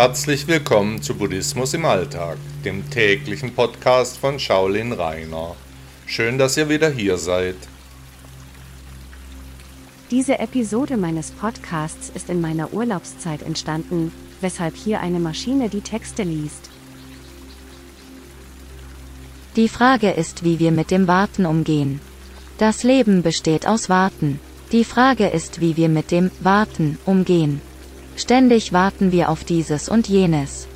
Herzlich willkommen zu Buddhismus im Alltag, dem täglichen Podcast von Shaolin Rainer. Schön, dass ihr wieder hier seid. Diese Episode meines Podcasts ist in meiner Urlaubszeit entstanden, weshalb hier eine Maschine die Texte liest. Die Frage ist, wie wir mit dem Warten umgehen. Das Leben besteht aus Warten. Die Frage ist, wie wir mit dem Warten umgehen. Ständig warten wir auf dieses und jenes.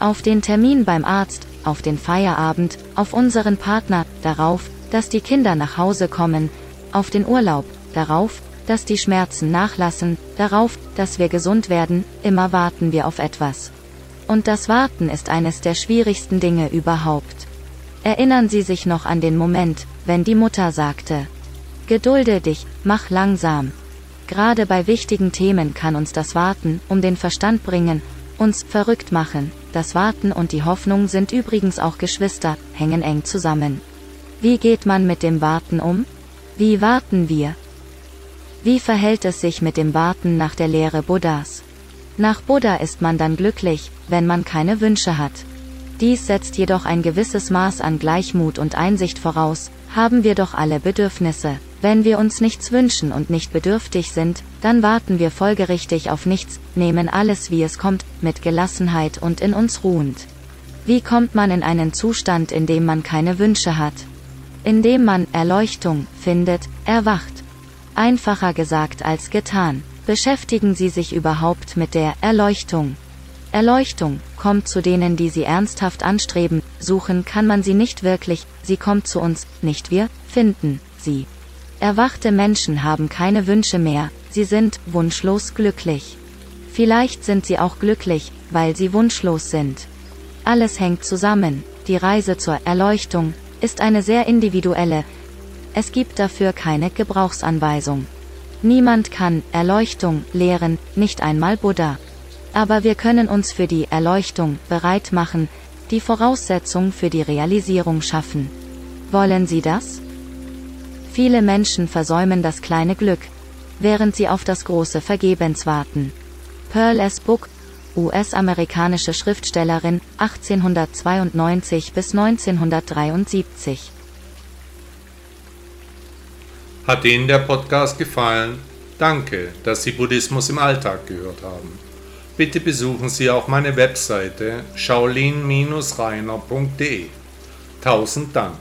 Auf den Termin beim Arzt, auf den Feierabend, auf unseren Partner, darauf, dass die Kinder nach Hause kommen, auf den Urlaub, darauf, dass die Schmerzen nachlassen, darauf, dass wir gesund werden, immer warten wir auf etwas. Und das Warten ist eines der schwierigsten Dinge überhaupt. Erinnern Sie sich noch an den Moment, wenn die Mutter sagte, Gedulde dich, mach langsam, Gerade bei wichtigen Themen kann uns das Warten um den Verstand bringen, uns verrückt machen. Das Warten und die Hoffnung sind übrigens auch Geschwister, hängen eng zusammen. Wie geht man mit dem Warten um? Wie warten wir? Wie verhält es sich mit dem Warten nach der Lehre Buddhas? Nach Buddha ist man dann glücklich, wenn man keine Wünsche hat. Dies setzt jedoch ein gewisses Maß an Gleichmut und Einsicht voraus, haben wir doch alle Bedürfnisse, wenn wir uns nichts wünschen und nicht bedürftig sind, dann warten wir folgerichtig auf nichts, nehmen alles wie es kommt, mit Gelassenheit und in uns ruhend. Wie kommt man in einen Zustand, in dem man keine Wünsche hat? Indem man Erleuchtung findet, erwacht. Einfacher gesagt als getan. Beschäftigen Sie sich überhaupt mit der Erleuchtung. Erleuchtung kommt zu denen, die sie ernsthaft anstreben, suchen kann man sie nicht wirklich, sie kommt zu uns, nicht wir, finden sie. Erwachte Menschen haben keine Wünsche mehr, sie sind wunschlos glücklich. Vielleicht sind sie auch glücklich, weil sie wunschlos sind. Alles hängt zusammen, die Reise zur Erleuchtung ist eine sehr individuelle, es gibt dafür keine Gebrauchsanweisung. Niemand kann Erleuchtung lehren, nicht einmal Buddha. Aber wir können uns für die Erleuchtung bereit machen, die Voraussetzung für die Realisierung schaffen. Wollen Sie das? Viele Menschen versäumen das kleine Glück, während sie auf das große Vergebens warten. Pearl S. Book, US-amerikanische Schriftstellerin, 1892 bis 1973. Hat Ihnen der Podcast gefallen? Danke, dass Sie Buddhismus im Alltag gehört haben. Bitte besuchen Sie auch meine Webseite shaolin-reiner.de. Tausend Dank.